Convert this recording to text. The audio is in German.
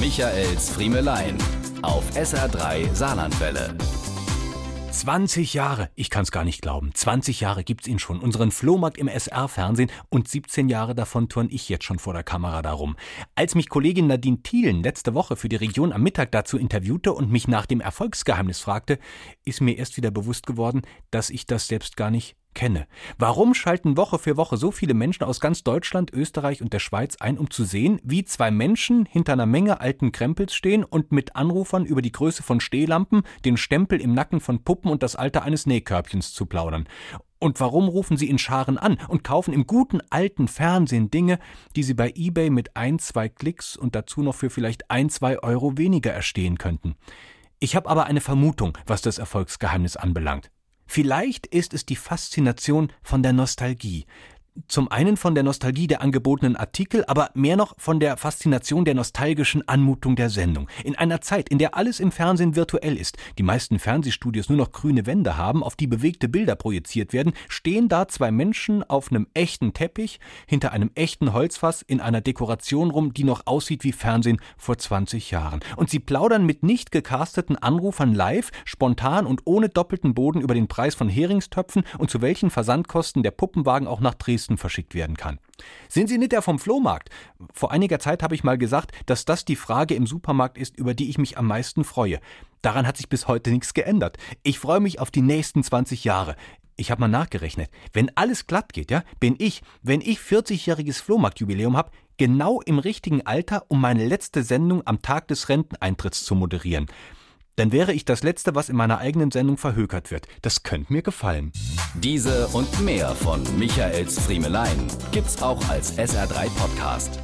Michaels Friemelein auf SR3 Saarlandwelle. 20 Jahre, ich kann's gar nicht glauben. 20 Jahre gibt's ihn schon. Unseren Flohmarkt im SR-Fernsehen und 17 Jahre davon turn ich jetzt schon vor der Kamera darum. Als mich Kollegin Nadine Thielen letzte Woche für die Region am Mittag dazu interviewte und mich nach dem Erfolgsgeheimnis fragte, ist mir erst wieder bewusst geworden, dass ich das selbst gar nicht kenne. Warum schalten Woche für Woche so viele Menschen aus ganz Deutschland, Österreich und der Schweiz ein, um zu sehen, wie zwei Menschen hinter einer Menge alten Krempels stehen und mit Anrufern über die Größe von Stehlampen, den Stempel im Nacken von Puppen und das Alter eines Nähkörbchens zu plaudern? Und warum rufen sie in Scharen an und kaufen im guten alten Fernsehen Dinge, die sie bei eBay mit ein, zwei Klicks und dazu noch für vielleicht ein, zwei Euro weniger erstehen könnten? Ich habe aber eine Vermutung, was das Erfolgsgeheimnis anbelangt. Vielleicht ist es die Faszination von der Nostalgie, zum einen von der Nostalgie der angebotenen Artikel, aber mehr noch von der Faszination der nostalgischen Anmutung der Sendung. In einer Zeit, in der alles im Fernsehen virtuell ist, die meisten Fernsehstudios nur noch grüne Wände haben, auf die bewegte Bilder projiziert werden, stehen da zwei Menschen auf einem echten Teppich hinter einem echten Holzfass in einer Dekoration rum, die noch aussieht wie Fernsehen vor 20 Jahren. Und sie plaudern mit nicht gecasteten Anrufern live, spontan und ohne doppelten Boden über den Preis von Heringstöpfen und zu welchen Versandkosten der Puppenwagen auch nach Dresden Dresden verschickt werden kann. Sind Sie nicht der vom Flohmarkt? Vor einiger Zeit habe ich mal gesagt, dass das die Frage im Supermarkt ist, über die ich mich am meisten freue. Daran hat sich bis heute nichts geändert. Ich freue mich auf die nächsten 20 Jahre. Ich habe mal nachgerechnet. Wenn alles glatt geht, ja, bin ich, wenn ich 40-jähriges Flohmarktjubiläum habe, genau im richtigen Alter, um meine letzte Sendung am Tag des Renteneintritts zu moderieren dann wäre ich das Letzte, was in meiner eigenen Sendung verhökert wird. Das könnte mir gefallen. Diese und mehr von Michaels Friemelein gibt's auch als SR3 Podcast.